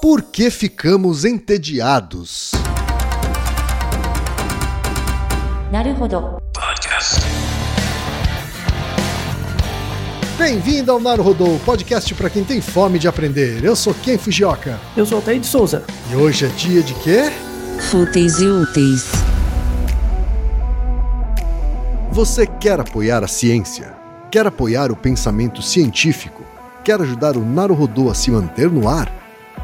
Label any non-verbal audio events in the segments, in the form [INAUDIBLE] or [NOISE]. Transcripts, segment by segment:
Por que ficamos entediados? Bem-vindo ao Naruhodô, podcast para quem tem fome de aprender. Eu sou Ken Fujioka. Eu sou Altair de Souza. E hoje é dia de quê? Fúteis e úteis. Você quer apoiar a ciência? Quer apoiar o pensamento científico? Quer ajudar o Naruhodô a se manter no ar?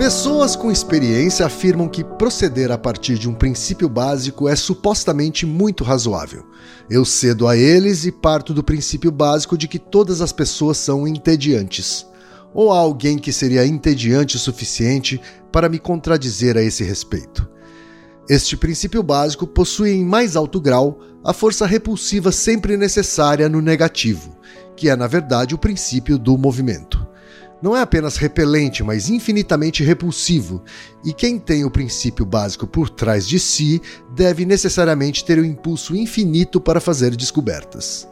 Pessoas com experiência afirmam que proceder a partir de um princípio básico é supostamente muito razoável. Eu cedo a eles e parto do princípio básico de que todas as pessoas são entediantes ou há alguém que seria entediante o suficiente para me contradizer a esse respeito? Este princípio básico possui em mais alto grau a força repulsiva sempre necessária no negativo, que é, na verdade, o princípio do movimento. Não é apenas repelente, mas infinitamente repulsivo, e quem tem o princípio básico por trás de si deve necessariamente ter o um impulso infinito para fazer descobertas.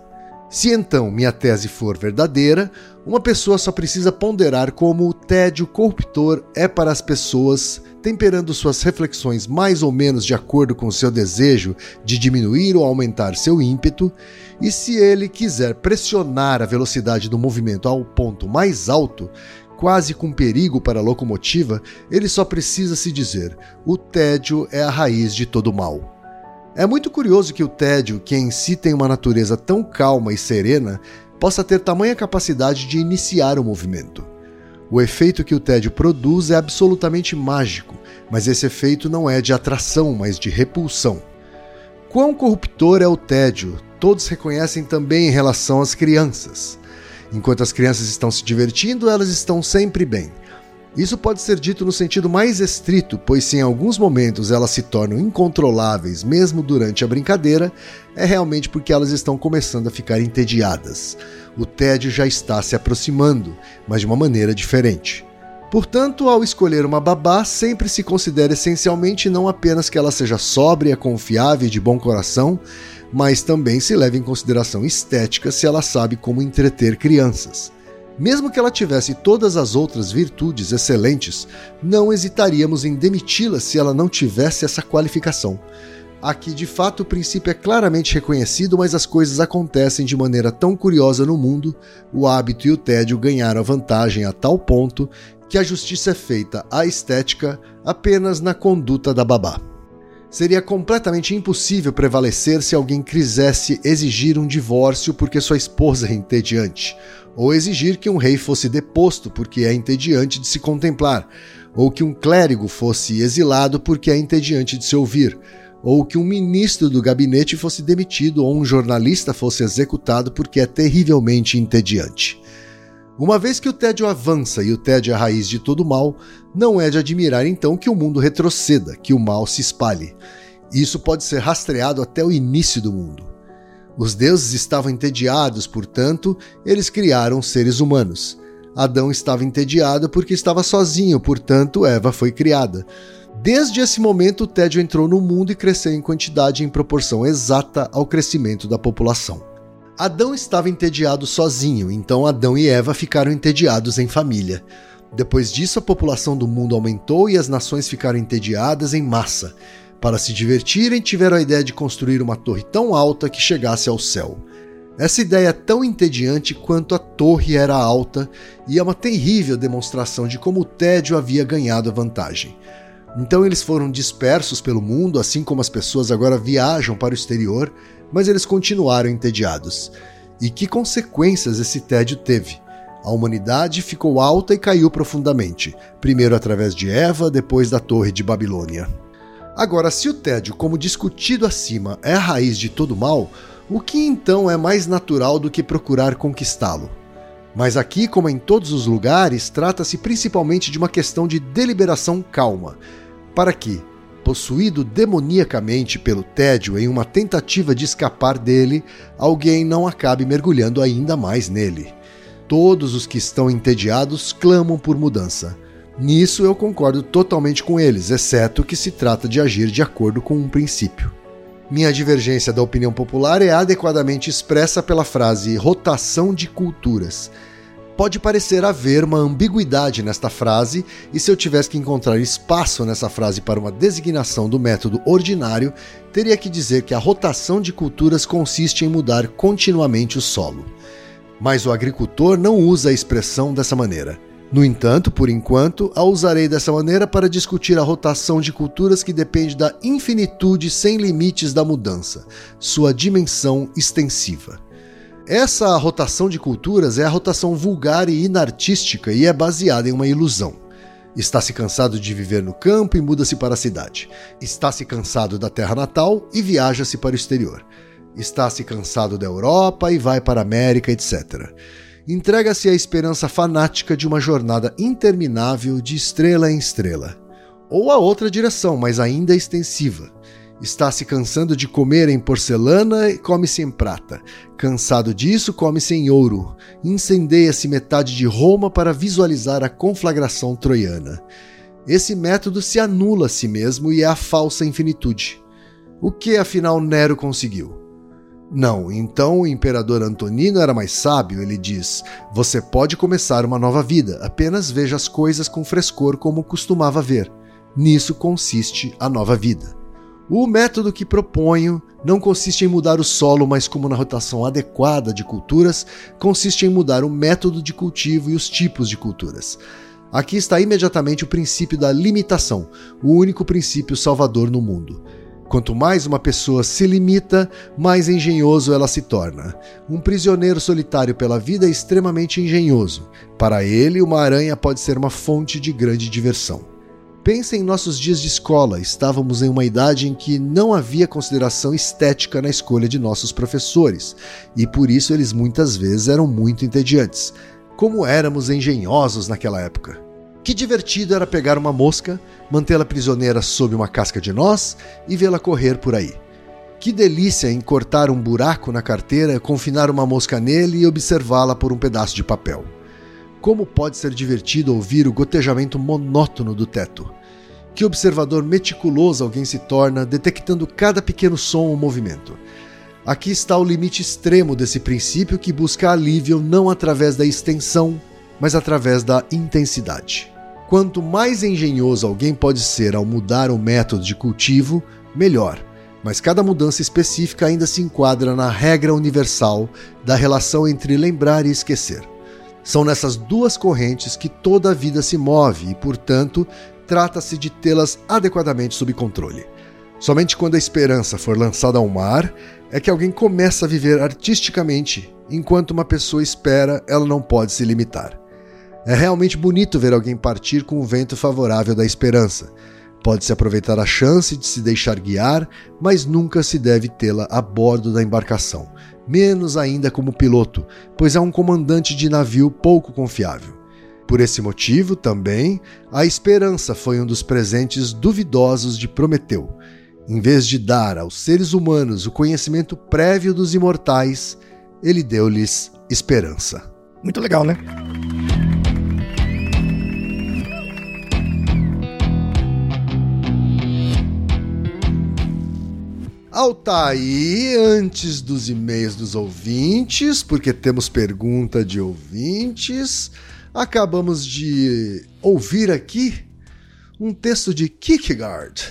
Se então minha tese for verdadeira, uma pessoa só precisa ponderar como o tédio corruptor é para as pessoas, temperando suas reflexões mais ou menos de acordo com seu desejo de diminuir ou aumentar seu ímpeto, e se ele quiser pressionar a velocidade do movimento ao ponto mais alto, quase com perigo para a locomotiva, ele só precisa se dizer: o tédio é a raiz de todo mal. É muito curioso que o tédio, que em si tem uma natureza tão calma e serena, possa ter tamanha capacidade de iniciar o movimento. O efeito que o tédio produz é absolutamente mágico, mas esse efeito não é de atração, mas de repulsão. Quão corruptor é o tédio, todos reconhecem também em relação às crianças. Enquanto as crianças estão se divertindo, elas estão sempre bem. Isso pode ser dito no sentido mais estrito, pois se em alguns momentos elas se tornam incontroláveis mesmo durante a brincadeira, é realmente porque elas estão começando a ficar entediadas. O tédio já está se aproximando, mas de uma maneira diferente. Portanto, ao escolher uma babá, sempre se considera essencialmente não apenas que ela seja sóbria, confiável e de bom coração, mas também se leva em consideração estética se ela sabe como entreter crianças. Mesmo que ela tivesse todas as outras virtudes excelentes, não hesitaríamos em demiti-la se ela não tivesse essa qualificação. Aqui, de fato, o princípio é claramente reconhecido, mas as coisas acontecem de maneira tão curiosa no mundo, o hábito e o tédio ganharam a vantagem a tal ponto que a justiça é feita à estética apenas na conduta da babá. Seria completamente impossível prevalecer se alguém quisesse exigir um divórcio porque sua esposa é entediante, ou exigir que um rei fosse deposto porque é entediante de se contemplar, ou que um clérigo fosse exilado porque é entediante de se ouvir, ou que um ministro do gabinete fosse demitido ou um jornalista fosse executado porque é terrivelmente entediante. Uma vez que o tédio avança e o tédio é a raiz de todo mal, não é de admirar então que o mundo retroceda, que o mal se espalhe. Isso pode ser rastreado até o início do mundo. Os deuses estavam entediados, portanto, eles criaram seres humanos. Adão estava entediado porque estava sozinho, portanto, Eva foi criada. Desde esse momento, o tédio entrou no mundo e cresceu em quantidade em proporção exata ao crescimento da população. Adão estava entediado sozinho, então Adão e Eva ficaram entediados em família. Depois disso, a população do mundo aumentou e as nações ficaram entediadas em massa. Para se divertirem, tiveram a ideia de construir uma torre tão alta que chegasse ao céu. Essa ideia é tão entediante quanto a torre era alta e é uma terrível demonstração de como o tédio havia ganhado a vantagem. Então eles foram dispersos pelo mundo, assim como as pessoas agora viajam para o exterior, mas eles continuaram entediados. E que consequências esse tédio teve? A humanidade ficou alta e caiu profundamente, primeiro através de Eva, depois da Torre de Babilônia. Agora, se o tédio, como discutido acima, é a raiz de todo mal, o que então é mais natural do que procurar conquistá-lo? Mas aqui, como em todos os lugares, trata-se principalmente de uma questão de deliberação calma, para que, possuído demoniacamente pelo tédio em uma tentativa de escapar dele, alguém não acabe mergulhando ainda mais nele. Todos os que estão entediados clamam por mudança. Nisso eu concordo totalmente com eles, exceto que se trata de agir de acordo com um princípio. Minha divergência da opinião popular é adequadamente expressa pela frase rotação de culturas Pode parecer haver uma ambiguidade nesta frase, e se eu tivesse que encontrar espaço nessa frase para uma designação do método ordinário, teria que dizer que a rotação de culturas consiste em mudar continuamente o solo. Mas o agricultor não usa a expressão dessa maneira. No entanto, por enquanto, a usarei dessa maneira para discutir a rotação de culturas que depende da infinitude sem limites da mudança, sua dimensão extensiva. Essa rotação de culturas é a rotação vulgar e inartística e é baseada em uma ilusão. Está-se cansado de viver no campo e muda-se para a cidade. Está-se cansado da terra natal e viaja-se para o exterior. Está-se cansado da Europa e vai para a América, etc. Entrega-se à esperança fanática de uma jornada interminável de estrela em estrela. Ou a outra direção, mas ainda extensiva Está se cansando de comer em porcelana e come-se em prata. Cansado disso, come-se em ouro. Incendeia-se metade de Roma para visualizar a conflagração troiana. Esse método se anula a si mesmo e é a falsa infinitude. O que afinal Nero conseguiu? Não, então o imperador Antonino era mais sábio, ele diz: Você pode começar uma nova vida, apenas veja as coisas com frescor como costumava ver. Nisso consiste a nova vida. O método que proponho não consiste em mudar o solo, mas como na rotação adequada de culturas, consiste em mudar o método de cultivo e os tipos de culturas. Aqui está imediatamente o princípio da limitação, o único princípio salvador no mundo. Quanto mais uma pessoa se limita, mais engenhoso ela se torna. Um prisioneiro solitário pela vida é extremamente engenhoso. Para ele, uma aranha pode ser uma fonte de grande diversão. Pensa em nossos dias de escola, estávamos em uma idade em que não havia consideração estética na escolha de nossos professores, e por isso eles muitas vezes eram muito entediantes. Como éramos engenhosos naquela época. Que divertido era pegar uma mosca, mantê-la prisioneira sob uma casca de noz e vê-la correr por aí. Que delícia em cortar um buraco na carteira, confinar uma mosca nele e observá-la por um pedaço de papel. Como pode ser divertido ouvir o gotejamento monótono do teto? Que observador meticuloso alguém se torna, detectando cada pequeno som ou movimento. Aqui está o limite extremo desse princípio que busca alívio não através da extensão, mas através da intensidade. Quanto mais engenhoso alguém pode ser ao mudar o método de cultivo, melhor. Mas cada mudança específica ainda se enquadra na regra universal da relação entre lembrar e esquecer. São nessas duas correntes que toda a vida se move e, portanto, trata-se de tê-las adequadamente sob controle. Somente quando a esperança for lançada ao mar é que alguém começa a viver artisticamente, enquanto uma pessoa espera, ela não pode se limitar. É realmente bonito ver alguém partir com o vento favorável da esperança, Pode-se aproveitar a chance de se deixar guiar, mas nunca se deve tê-la a bordo da embarcação, menos ainda como piloto, pois é um comandante de navio pouco confiável. Por esse motivo, também, a esperança foi um dos presentes duvidosos de Prometeu. Em vez de dar aos seres humanos o conhecimento prévio dos imortais, ele deu-lhes esperança. Muito legal, né? Altair, antes dos e-mails dos ouvintes, porque temos pergunta de ouvintes, acabamos de ouvir aqui um texto de Kierkegaard.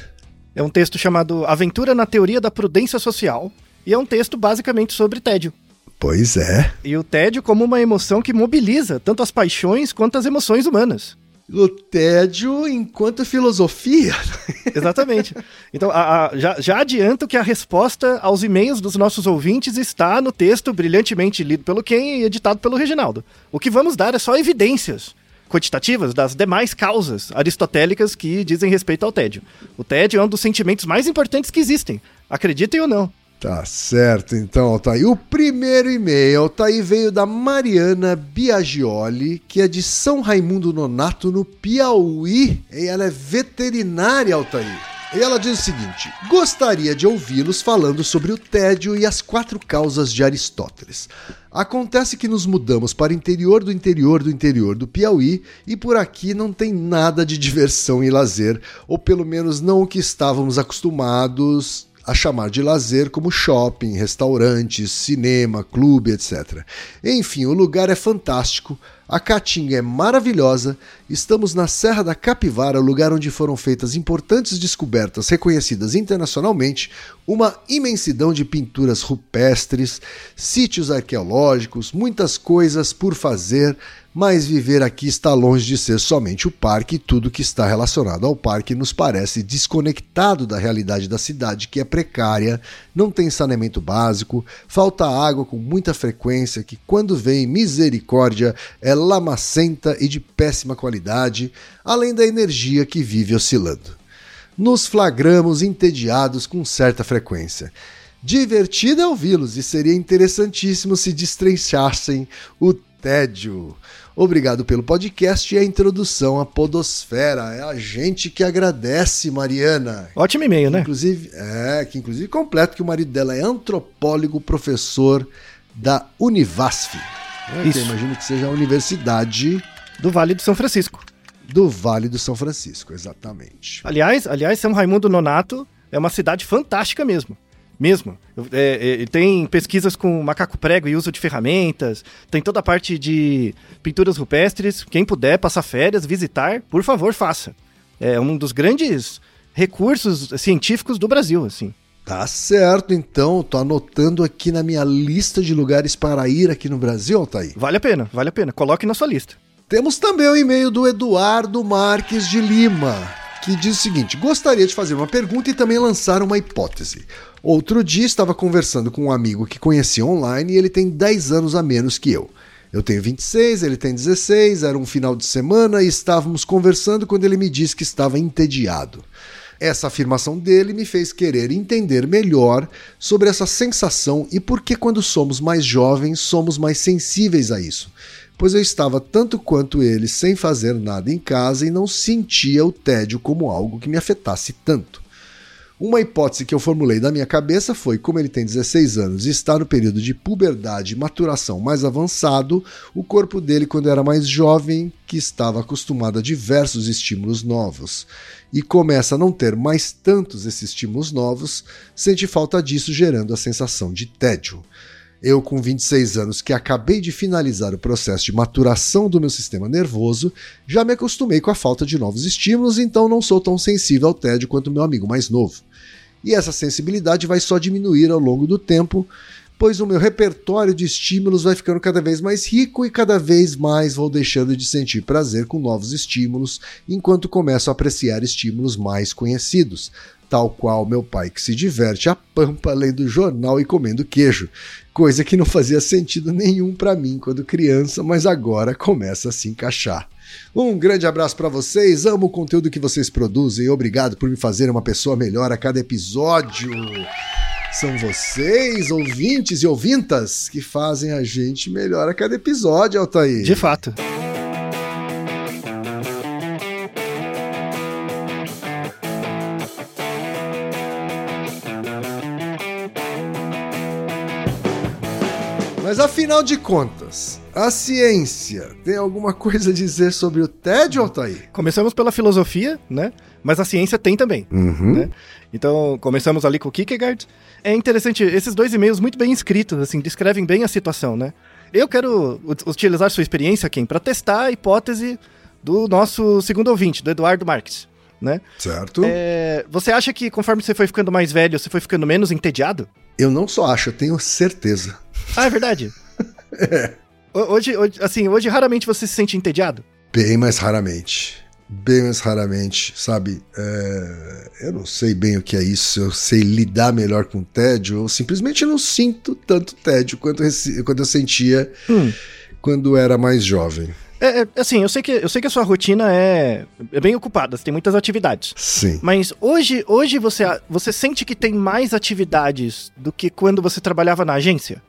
É um texto chamado Aventura na Teoria da Prudência Social, e é um texto basicamente sobre tédio. Pois é. E o tédio como uma emoção que mobiliza tanto as paixões quanto as emoções humanas. O tédio enquanto filosofia. [LAUGHS] Exatamente. Então, a, a, já, já adianto que a resposta aos e-mails dos nossos ouvintes está no texto brilhantemente lido pelo Ken e editado pelo Reginaldo. O que vamos dar é só evidências quantitativas das demais causas aristotélicas que dizem respeito ao tédio. O tédio é um dos sentimentos mais importantes que existem, acreditem ou não. Tá certo, então, Altair. O primeiro e-mail, Altair, veio da Mariana Biagioli, que é de São Raimundo Nonato, no Piauí. E ela é veterinária, Altair. E ela diz o seguinte: gostaria de ouvi-los falando sobre o tédio e as quatro causas de Aristóteles. Acontece que nos mudamos para o interior do interior do interior do Piauí e por aqui não tem nada de diversão e lazer, ou pelo menos não o que estávamos acostumados a chamar de lazer como shopping, restaurantes, cinema, clube, etc. Enfim, o lugar é fantástico, a Caatinga é maravilhosa, estamos na Serra da Capivara, lugar onde foram feitas importantes descobertas reconhecidas internacionalmente, uma imensidão de pinturas rupestres, sítios arqueológicos, muitas coisas por fazer, mas viver aqui está longe de ser somente o parque e tudo que está relacionado ao parque nos parece desconectado da realidade da cidade, que é precária, não tem saneamento básico, falta água com muita frequência, que quando vem misericórdia é lamacenta e de péssima qualidade, além da energia que vive oscilando. Nos flagramos entediados com certa frequência. Divertido é ouvi-los e seria interessantíssimo se destrinchassem o tédio. Obrigado pelo podcast e a introdução à Podosfera. É a gente que agradece, Mariana. Ótimo e-mail, né? Inclusive, é, que inclusive completa que o marido dela é antropólogo, professor da Univasf. É, Isso. Que eu imagino que seja a universidade do Vale do São Francisco. Do Vale do São Francisco, exatamente. Aliás, aliás, São Raimundo Nonato é uma cidade fantástica mesmo mesmo. É, é, tem pesquisas com macaco prego e uso de ferramentas, tem toda a parte de pinturas rupestres. Quem puder passar férias, visitar, por favor, faça. É um dos grandes recursos científicos do Brasil, assim. Tá certo, então. Tô anotando aqui na minha lista de lugares para ir aqui no Brasil, Altair. Vale a pena, vale a pena. Coloque na sua lista. Temos também o e-mail do Eduardo Marques de Lima, que diz o seguinte: gostaria de fazer uma pergunta e também lançar uma hipótese. Outro dia estava conversando com um amigo que conheci online e ele tem 10 anos a menos que eu. Eu tenho 26, ele tem 16, era um final de semana e estávamos conversando quando ele me disse que estava entediado. Essa afirmação dele me fez querer entender melhor sobre essa sensação e por que, quando somos mais jovens, somos mais sensíveis a isso. Pois eu estava tanto quanto ele sem fazer nada em casa e não sentia o tédio como algo que me afetasse tanto. Uma hipótese que eu formulei da minha cabeça foi: como ele tem 16 anos e está no período de puberdade e maturação mais avançado, o corpo dele, quando era mais jovem, que estava acostumado a diversos estímulos novos, e começa a não ter mais tantos esses estímulos novos, sente falta disso, gerando a sensação de tédio. Eu, com 26 anos, que acabei de finalizar o processo de maturação do meu sistema nervoso, já me acostumei com a falta de novos estímulos, então não sou tão sensível ao tédio quanto meu amigo mais novo. E essa sensibilidade vai só diminuir ao longo do tempo, pois o meu repertório de estímulos vai ficando cada vez mais rico e cada vez mais vou deixando de sentir prazer com novos estímulos, enquanto começo a apreciar estímulos mais conhecidos, tal qual meu pai que se diverte a pampa lendo jornal e comendo queijo, coisa que não fazia sentido nenhum para mim quando criança, mas agora começa a se encaixar. Um grande abraço para vocês, amo o conteúdo que vocês produzem obrigado por me fazer uma pessoa melhor a cada episódio. São vocês, ouvintes e ouvintas, que fazem a gente melhor a cada episódio, Altair. De fato. Afinal de contas, a ciência tem alguma coisa a dizer sobre o tédio, Altair? Começamos pela filosofia, né? Mas a ciência tem também. Uhum. Né? Então, começamos ali com o Kierkegaard. É interessante, esses dois e-mails muito bem escritos, assim, descrevem bem a situação, né? Eu quero utilizar sua experiência, Kim, para testar a hipótese do nosso segundo ouvinte, do Eduardo Marques, né? Certo. É, você acha que conforme você foi ficando mais velho, você foi ficando menos entediado? Eu não só acho, eu tenho certeza. Ah, é verdade? [LAUGHS] é. Hoje, hoje, assim, hoje raramente você se sente entediado? Bem mais raramente. Bem mais raramente, sabe? É... Eu não sei bem o que é isso, eu sei lidar melhor com tédio, eu simplesmente não sinto tanto tédio quanto, eu, quanto eu sentia hum. quando era mais jovem. É, é, assim, eu sei, que, eu sei que a sua rotina é, é bem ocupada, você tem muitas atividades. Sim. Mas hoje, hoje você, você sente que tem mais atividades do que quando você trabalhava na agência?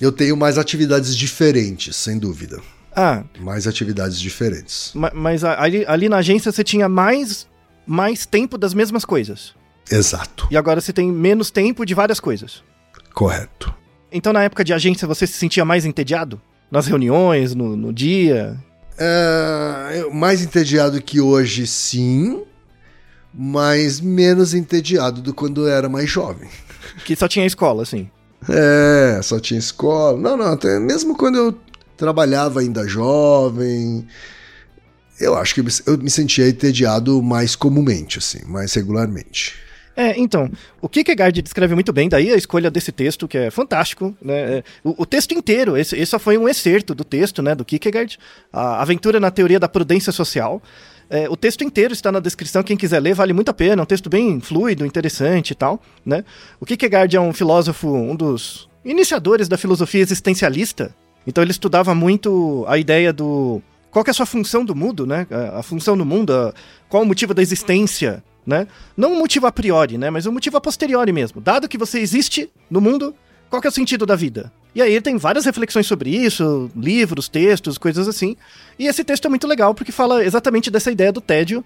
Eu tenho mais atividades diferentes, sem dúvida. Ah. Mais atividades diferentes. Mas, mas ali, ali na agência você tinha mais, mais tempo das mesmas coisas. Exato. E agora você tem menos tempo de várias coisas. Correto. Então na época de agência você se sentia mais entediado? Nas reuniões, no, no dia? É, mais entediado que hoje, sim. Mas menos entediado do quando eu era mais jovem. Que só tinha escola, assim. É, só tinha escola. Não, não, até mesmo quando eu trabalhava ainda jovem, eu acho que eu me sentia entediado mais comumente, assim, mais regularmente. É, então, o Kierkegaard descreve muito bem, daí a escolha desse texto, que é fantástico, né? O, o texto inteiro, esse, esse, só foi um excerto do texto, né, do Kierkegaard, a aventura na teoria da prudência social. É, o texto inteiro está na descrição, quem quiser ler, vale muito a pena, é um texto bem fluido, interessante e tal, né? O Kierkegaard é um filósofo, um dos iniciadores da filosofia existencialista, então ele estudava muito a ideia do... Qual é a sua função do mundo, né? A, função do mundo, a, qual o motivo da existência, né? Não um motivo a priori, né? Mas um motivo a posteriori mesmo. Dado que você existe no mundo, qual é o sentido da vida? E aí ele tem várias reflexões sobre isso, livros, textos, coisas assim. E esse texto é muito legal porque fala exatamente dessa ideia do tédio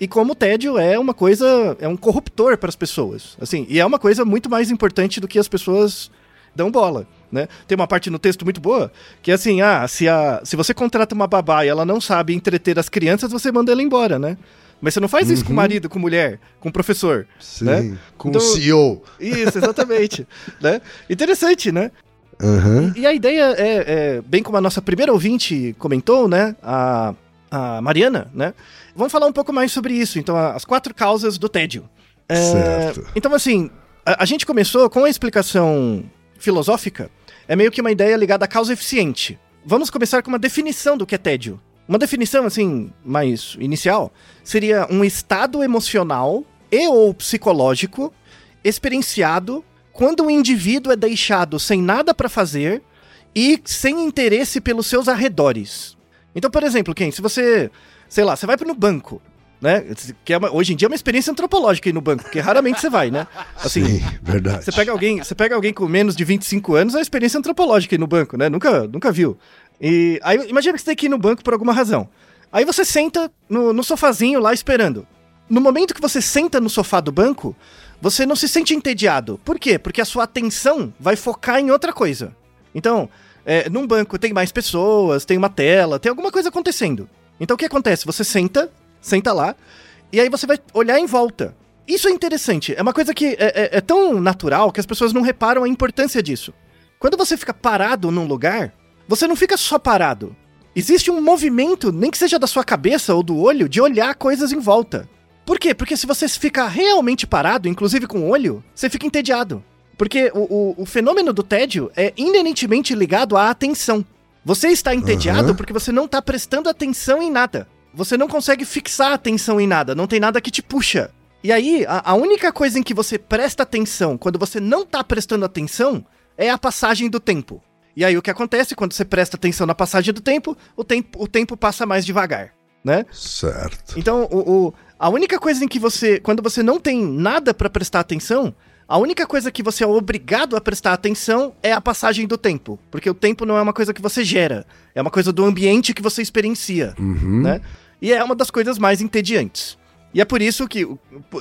e como o tédio é uma coisa, é um corruptor para as pessoas. Assim, e é uma coisa muito mais importante do que as pessoas dão bola. Né? Tem uma parte no texto muito boa que é assim: ah, se, a, se você contrata uma babá e ela não sabe entreter as crianças, você manda ela embora, né? Mas você não faz isso com Uhum. marido, com mulher, com professor. Sim, né? com Então- o CEO. Isso, exatamente. [LAUGHS] né? Interessante, né? Aham. E a ideia é, é, bem como a nossa primeira ouvinte comentou, né? A, a Mariana, né? Vamos falar um pouco mais sobre isso. Então, as quatro causas do tédio. É, Certo. Então, assim, a, a gente começou com a explicação filosófica. É meio que uma ideia ligada à causa eficiente. Vamos começar com uma definição do que é tédio. Uma definição, assim, mais inicial, seria um estado emocional e ou psicológico experienciado quando o indivíduo é deixado sem nada para fazer e sem interesse pelos seus arredores. Então, por exemplo, quem? Se você, sei lá, você vai para no banco, né? Que é uma- hoje em dia é uma experiência antropológica ir no banco, porque raramente você vai, né? Assim, Sim, verdade. você pega alguém, você pega alguém com menos de 25 anos, é uma experiência antropológica ir no banco, né? Nunca, nunca viu. E aí imagina que você tem que ir no banco por alguma razão. Aí você senta no, no sofazinho lá esperando. No momento que você senta no sofá do banco, você não se sente entediado. Por quê? Porque a sua atenção vai focar em outra coisa. Então, é, num banco tem mais pessoas, tem uma tela, tem alguma coisa acontecendo. Então o que acontece? Você senta, senta lá, e aí você vai olhar em volta. Isso é interessante. É uma coisa que é, é- é tão natural que as pessoas não reparam a importância disso. Quando você fica parado num lugar, você não fica só parado. Existe um movimento, nem que seja da sua cabeça ou do olho, de olhar coisas em volta. Por quê? Porque se você ficar realmente parado, inclusive com o olho, você fica entediado. Porque o, o, o fenômeno do tédio é inerentemente ligado à atenção. Você está entediado Aham. porque você não está prestando atenção em nada. Você não consegue fixar a atenção em nada, não tem nada que te puxa. E aí, a, a única coisa em que você presta atenção quando você não está prestando atenção é a passagem do tempo. E aí o que acontece quando você presta atenção na passagem do tempo, o tempo, o tempo passa mais devagar, né? Certo. Então, o, o- a única coisa em que você. Quando você não tem nada pra prestar atenção, a única coisa que você é obrigado a prestar atenção é a passagem do tempo. Porque o tempo não é uma coisa que você gera, é uma coisa do ambiente que você experiencia, Uhum. né? E é uma das coisas mais entediantes. E é por isso que.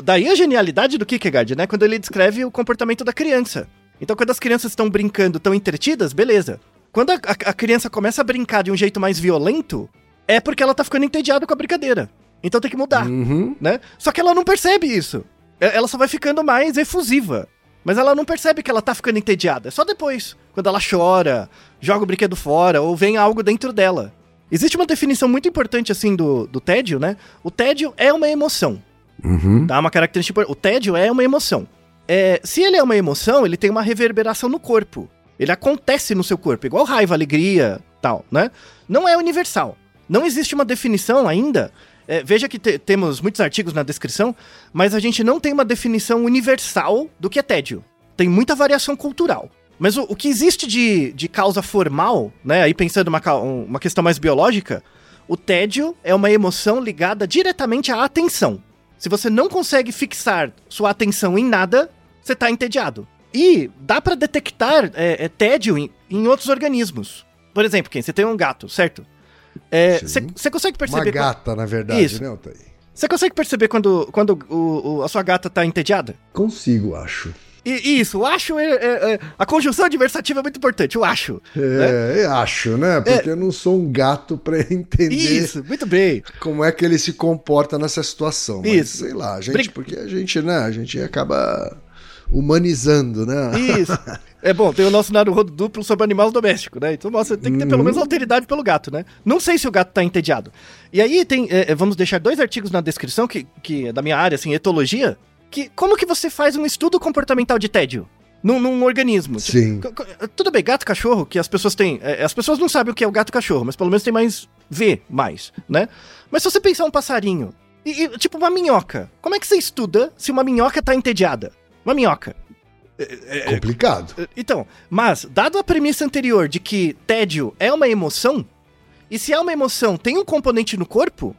Daí a genialidade do Kierkegaard, né? Quando ele descreve o comportamento da criança. Então, quando as crianças estão brincando, estão entretidas, beleza. Quando a, a- a criança começa a brincar de um jeito mais violento, é porque ela tá ficando entediada com a brincadeira. Então tem que mudar, Uhum. né? Só que ela não percebe isso. Ela só vai ficando mais efusiva. Mas ela não percebe que ela tá ficando entediada. É só depois. Quando ela chora, joga o brinquedo fora, ou vem algo dentro dela. Existe uma definição muito importante, assim, do, do tédio, né? O tédio é uma emoção. Uhum. Tá? Uma característica. O tédio é uma emoção. É, se ele é uma emoção, ele tem uma reverberação no corpo. Ele acontece no seu corpo, igual raiva, alegria, tal, né? Não é universal. Não existe uma definição ainda. É, veja que te- temos muitos artigos na descrição, mas a gente não tem uma definição universal do que é tédio. Tem muita variação cultural. Mas o, o que existe de, de causa formal, né? Aí pensando uma, um- uma questão mais biológica, o tédio é uma emoção ligada diretamente à atenção. Se você não consegue fixar sua atenção em nada, você está entediado. E dá para detectar é, é, tédio em, em outros organismos. Por exemplo, quem? Você tem um gato, certo? Você consegue Uma perceber? quan- gata, na verdade, Isso. né, Altair? Você consegue perceber quando, quando o- o- a sua gata tá entediada? Consigo, acho. E, isso, o acho é, é- é- A conjunção adversativa é muito importante, o acho. É, eu acho, né? Porque eu não sou um gato pra [LAUGHS] entender Isso, muito bem. como é que ele se comporta nessa situação. Mas, Isso. sei lá, a gente, Bri- porque a gente, né, a gente acaba humanizando, né? Isso. [LAUGHS] É bom, tem o nosso Naruhodo duplo sobre animais domésticos, né? Então você tem que ter pelo Uhum. menos alteridade pelo gato, né? Não sei se o gato tá entediado. E aí tem, é, é, vamos deixar dois artigos na descrição, que, que é da minha área, assim, etologia, que como que você faz um estudo comportamental de tédio? Num, num organismo. Tipo, Sim. tudo bem, gato cachorro, que as pessoas têm. é, as pessoas não sabem o que é o gato cachorro, mas pelo menos tem mais. vê mais, né? Mas se você pensar um passarinho, e, e, tipo uma minhoca, como é que você estuda se uma minhoca tá entediada? Uma minhoca. Complicado. Então, mas, dado a premissa anterior de que tédio é uma emoção, e se é uma emoção, tem um componente no corpo,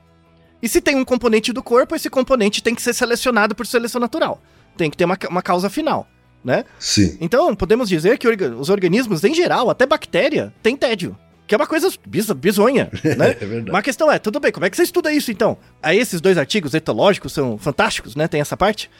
e se tem um componente do corpo, esse componente tem que ser selecionado por seleção natural. Tem que ter uma, uma causa final, né? Sim. Então, podemos dizer que orga- os organismos, em geral, até bactéria, tem tédio. Que é uma coisa biz bizonha, [LAUGHS] né? É verdade. Mas a questão é, tudo bem, como é que você estuda isso então? Aí esses dois artigos etológicos são fantásticos, né? Tem essa parte.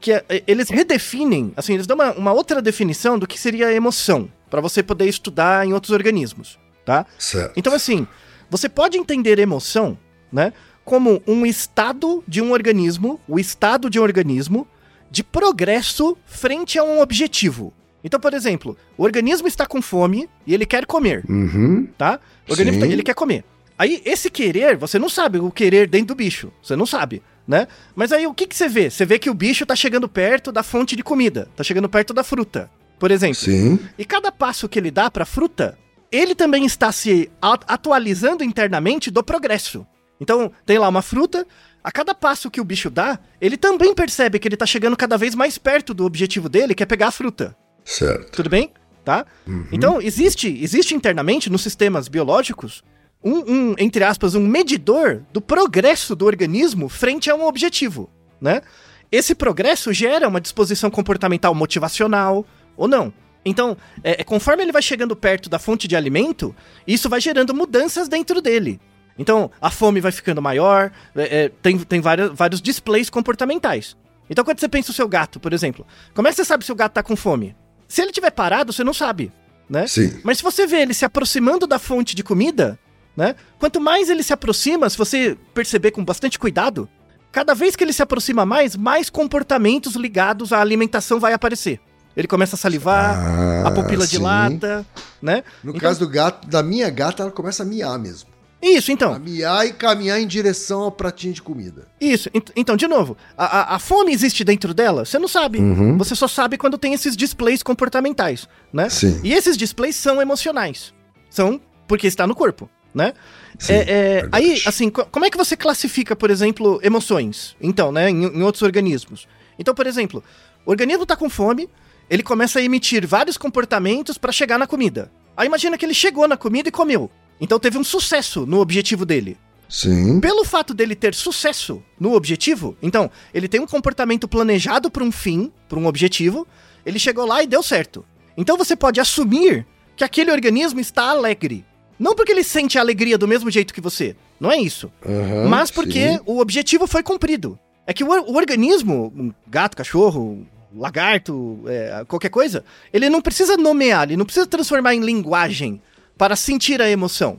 Que é, é, eles redefinem, assim, eles dão uma, uma outra definição do que seria emoção, para você poder estudar em outros organismos, tá? Certo. Então, assim, você pode entender emoção, né, como um estado de um organismo, o estado de um organismo de progresso frente a um objetivo. Então, por exemplo, o organismo está com fome e ele quer comer, Uhum. tá? O organismo tá- ele quer comer. Aí, esse querer, você não sabe o querer dentro do bicho. Você não sabe, né? Mas aí, o que, que você vê? Você vê que o bicho tá chegando perto da fonte de comida. Tá chegando perto da fruta, por exemplo. Sim. E cada passo que ele dá pra fruta, ele também está se atualizando internamente do progresso. Então, tem lá uma fruta, a cada passo que o bicho dá, ele também percebe que ele tá chegando cada vez mais perto do objetivo dele, que é pegar a fruta. Certo. Tudo bem? Tá? Então, existe, existe internamente nos sistemas biológicos um, um, entre aspas, um medidor do progresso do organismo frente a um objetivo, né? Esse progresso gera uma disposição comportamental motivacional ou não. Então, é, é, conforme ele vai chegando perto da fonte de alimento, isso vai gerando mudanças dentro dele. Então, a fome vai ficando maior, é, é, tem, tem várias, vários displays comportamentais. Então, quando você pensa o seu gato, por exemplo, como é que você sabe se o gato tá com fome? Se ele tiver parado, você não sabe, né? Sim. Mas se você vê ele se aproximando da fonte de comida, né? Quanto mais ele se aproxima, se você perceber com bastante cuidado, cada vez que ele se aproxima mais, mais comportamentos ligados à alimentação vai aparecer. Ele começa a salivar, Ah, a pupila sim. dilata, né? No Então- caso do gato, da minha gata, ela começa a miar mesmo. Isso, então. Caminhar e caminhar em direção ao pratinho de comida. Isso. Ent- Então, de novo, a, a- a fome existe dentro dela? Você não sabe. Uhum. Você só sabe quando tem esses displays comportamentais, né? Sim. E esses displays são emocionais. São porque está no corpo, né? Sim, É, é, aí, assim, co- como é que você classifica, por exemplo, emoções? Então, né, em, em outros organismos. Então, por exemplo, o organismo tá com fome, ele começa a emitir vários comportamentos para chegar na comida. Aí imagina que ele chegou na comida e comeu. Então teve um sucesso no objetivo dele. Sim. Pelo fato dele ter sucesso no objetivo, então, ele tem um comportamento planejado para um fim, para um objetivo, ele chegou lá e deu certo. Então você pode assumir que aquele organismo está alegre. Não porque ele sente a alegria do mesmo jeito que você, não é isso. Aham, mas porque sim. o objetivo foi cumprido. É que o, o organismo, um gato, cachorro, lagarto, é, qualquer coisa, ele não precisa nomear, ele não precisa transformar em linguagem para sentir a emoção.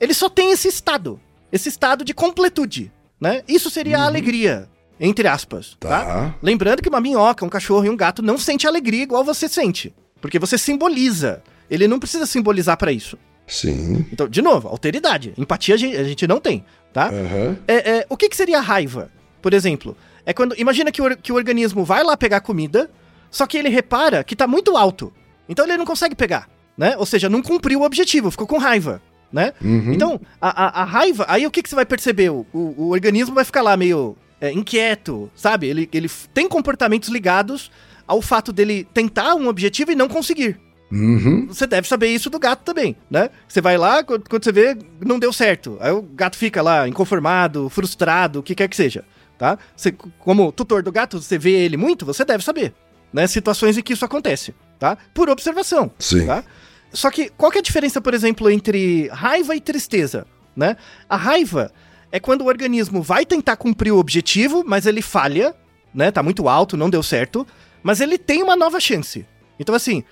Ele só tem esse estado, esse estado de completude, né? Isso seria a alegria, entre aspas, tá. Tá. Lembrando que uma minhoca, um cachorro e um gato não sente alegria igual você sente, porque você simboliza. Ele não precisa simbolizar para isso. Sim. Então, de novo, alteridade. Empatia a gente, a gente não tem, tá? Aham. É, é, o que, que seria raiva, por exemplo? É quando. Imagina que o, que o organismo vai lá pegar comida, só que ele repara que tá muito alto. Então ele não consegue pegar, né? Ou seja, não cumpriu o objetivo, ficou com raiva, né? Uhum. Então, a, a- a raiva. Aí o que, que você vai perceber? O, o- o organismo vai ficar lá meio é, inquieto, sabe? Ele, ele tem comportamentos ligados ao fato dele tentar um objetivo e não conseguir. Uhum. Você deve saber isso do gato também, né? Você vai lá, quando você vê, não deu certo. Aí o gato fica lá inconformado, frustrado, o que quer que seja, tá? Você, como tutor do gato, você vê ele muito, você deve saber, né? Situações em que isso acontece, tá? Por observação, Sim. tá? Só que qual que é a diferença, por exemplo, entre raiva e tristeza, né? A raiva é quando o organismo vai tentar cumprir o objetivo, mas ele falha, né? Tá muito alto, não deu certo, mas ele tem uma nova chance. Então assim,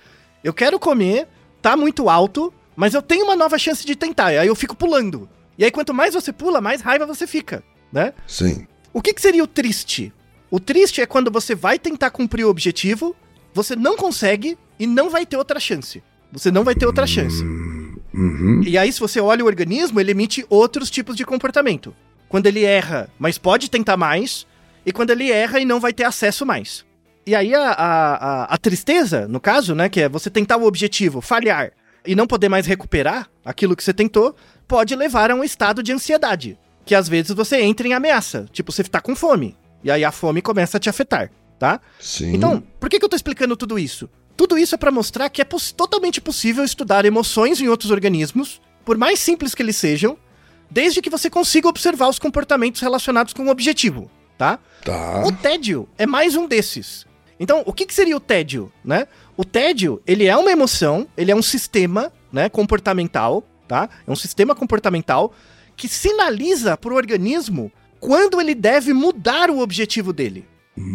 eu quero comer, tá muito alto, mas eu tenho uma nova chance de tentar. E aí eu fico pulando. E aí quanto mais você pula, mais raiva você fica, né? Sim. O que, que seria o triste? O triste é quando você vai tentar cumprir o objetivo, você não consegue e não vai ter outra chance. Você não vai ter outra chance. Uhum. E aí, se você olha o organismo, ele emite outros tipos de comportamento. Quando ele erra, mas pode tentar mais, e quando ele erra e não vai ter acesso mais. E aí, a, a, a, tristeza, no caso, né, que é você tentar o objetivo, falhar e não poder mais recuperar aquilo que você tentou, pode levar a um estado de ansiedade. Que às vezes você entra em ameaça. Tipo, você tá com fome. E aí a fome começa a te afetar, tá? Sim. Então, por que, que eu tô explicando tudo isso? Tudo isso é pra mostrar que é poss- totalmente possível estudar emoções em outros organismos, por mais simples que eles sejam, desde que você consiga observar os comportamentos relacionados com o objetivo, tá? Tá. O tédio é mais um desses. Então, o que, que seria o tédio, né? O tédio, ele é uma emoção, ele é um sistema, né, comportamental, tá? É um sistema comportamental que sinaliza pro organismo quando ele deve mudar o objetivo dele.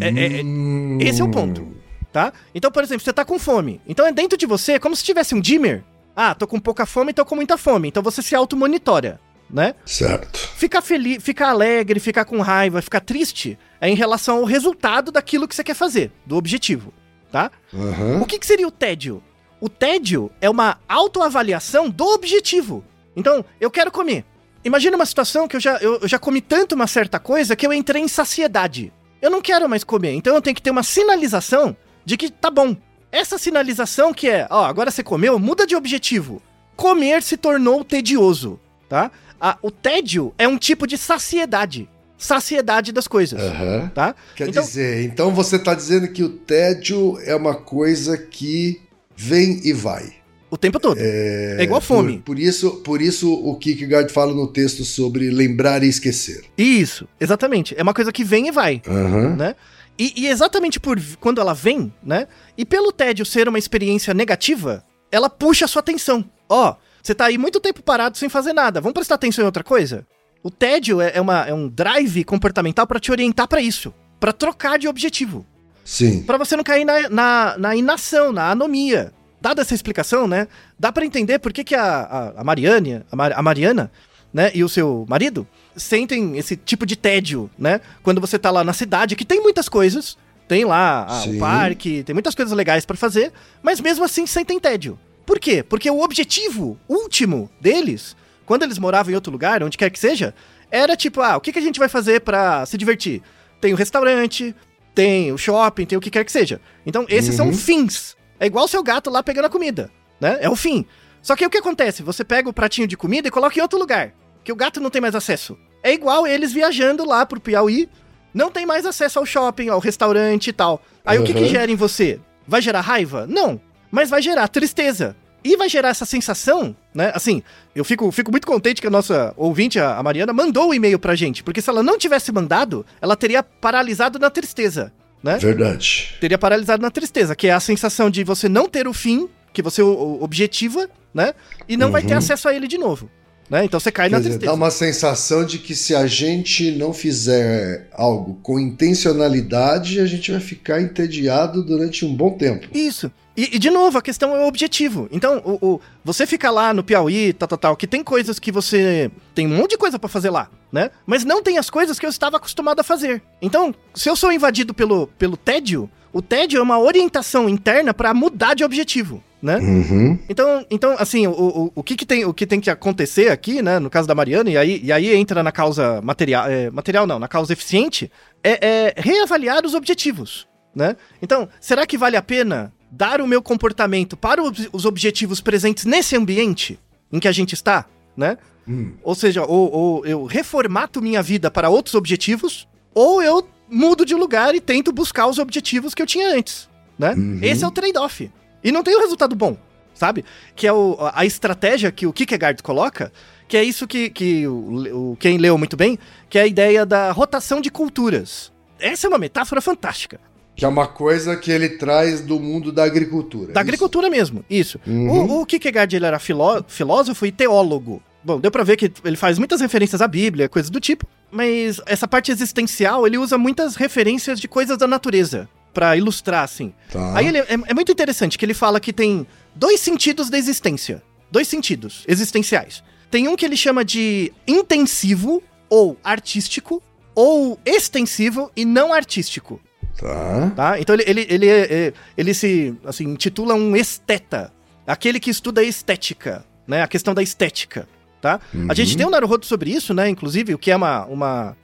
É- é- é- Hum. esse é o ponto, tá? Então, por exemplo, você tá com fome. Então é dentro de você, é como se tivesse um dimmer. Ah, tô com pouca fome, tô com muita fome. Então você se automonitora, né? Certo. Ficar feliz, ficar alegre, ficar com raiva, ficar triste é em relação ao resultado daquilo que você quer fazer, do objetivo, tá? Aham. O que, que seria o tédio? O tédio é uma autoavaliação do objetivo. Então, eu quero comer. Imagina uma situação que eu já, eu, eu já comi tanto uma certa coisa que eu entrei em saciedade. Eu não quero mais comer, então eu tenho que ter uma sinalização de que tá bom. Essa sinalização que é, ó, agora você comeu, muda de objetivo. Comer se tornou tedioso, tá? A- o tédio é um tipo de saciedade. Saciedade das coisas, Aham. tá? Quer Então- dizer, então você tá dizendo que o tédio é uma coisa que vem e vai. O tempo todo. É, igual fome. Por, por isso, por isso o Kierkegaard fala no texto sobre lembrar e esquecer. Isso, exatamente. É uma coisa que vem e vai. Aham. né? E, e exatamente por quando ela vem, né? E pelo tédio ser uma experiência negativa, ela puxa a sua atenção. Ó, você tá aí muito tempo parado sem fazer nada. Vamos prestar atenção em outra coisa? O tédio é, é uma, é um drive comportamental pra te orientar pra isso, Pra trocar de objetivo, Sim. Pra você não cair na, na, na inação, na anomia. Dada essa explicação, né? Dá pra entender por que, que a, a, a Mariane, a, Mar- a Mariana, né, e o seu marido sentem esse tipo de tédio, né? Quando você tá lá na cidade, que tem muitas coisas, tem lá ah, o parque, tem muitas coisas legais pra fazer, mas mesmo assim sentem tédio. Por quê? Porque o objetivo último deles, quando eles moravam em outro lugar, onde quer que seja, era tipo, ah, o que, que a gente vai fazer pra se divertir? Tem o restaurante, tem o shopping, tem o que quer que seja. Então, esses são Uhum. fins. É igual o seu gato lá pegando a comida, né? É o fim. Só que aí o que acontece? Você pega o pratinho de comida e coloca em outro lugar, que o gato não tem mais acesso. É igual eles viajando lá pro Piauí, não tem mais acesso ao shopping, ao restaurante e tal. Aí o que, que Uhum. gera em você? Vai gerar raiva? Não. Mas vai gerar tristeza. E vai gerar essa sensação, né? Assim, eu fico, fico muito contente que a nossa ouvinte, a Mariana, mandou o e-mail pra gente. Porque se ela não tivesse mandado, ela teria paralisado na tristeza, né? Verdade. teria paralisado na tristeza, que é a sensação de você não ter o fim, que você objetiva, né? E não vai ter acesso a ele de novo. Né? Então você cai Uhum. Quer na dizer, tristeza. dá uma sensação de que se a gente não fizer algo com intencionalidade, a gente vai ficar entediado durante um bom tempo. Isso. E, e, de novo, a questão é o objetivo. Então, o, o- você fica lá no Piauí, tal, tal, tal, que tem coisas que você. Tem um monte de coisa pra fazer lá, né? Mas não tem as coisas que eu estava acostumado a fazer. Então, se eu sou invadido pelo, pelo tédio, o tédio é uma orientação interna pra mudar de objetivo, né? Uhum. Então, então assim, o, o, o, que, que, tem, o que tem que acontecer aqui, né, no caso da Mariana, e aí, e aí entra na causa material, é, material não, na causa eficiente, é, é reavaliar os objetivos, né? Então, será que vale a pena dar o meu comportamento para os, os objetivos presentes nesse ambiente em que a gente está, né? Hum. Ou seja, ou, ou eu reformato minha vida para outros objetivos, ou eu mudo de lugar e tento buscar os objetivos que eu tinha antes, né? Uhum. Esse é o trade-off. E não tem um resultado bom, sabe? Que é o, a estratégia que o Kierkegaard coloca, que é isso que, que o, o quem leu muito bem, que é a ideia da rotação de culturas. Essa é uma metáfora fantástica. Que é uma coisa que ele traz do mundo da agricultura. Da é isso? agricultura mesmo, isso. Uhum. O, o Kierkegaard ele era filó- filósofo e teólogo. Bom, deu pra ver que ele faz muitas referências à Bíblia, coisas do tipo, mas essa parte existencial ele usa muitas referências de coisas da natureza pra ilustrar, assim. Tá. Aí ele, é, é muito interessante que ele fala que tem dois sentidos da existência. Dois sentidos existenciais. Tem um que ele chama de intensivo ou artístico, ou extensivo e não artístico. Tá. Tá? Então ele, ele, ele, é- é- ele se assim, intitula um esteta. Aquele que estuda estética, né? A questão da estética. Tá? A gente tem um Naruhodo sobre isso, né? Inclusive, o que é uma, uma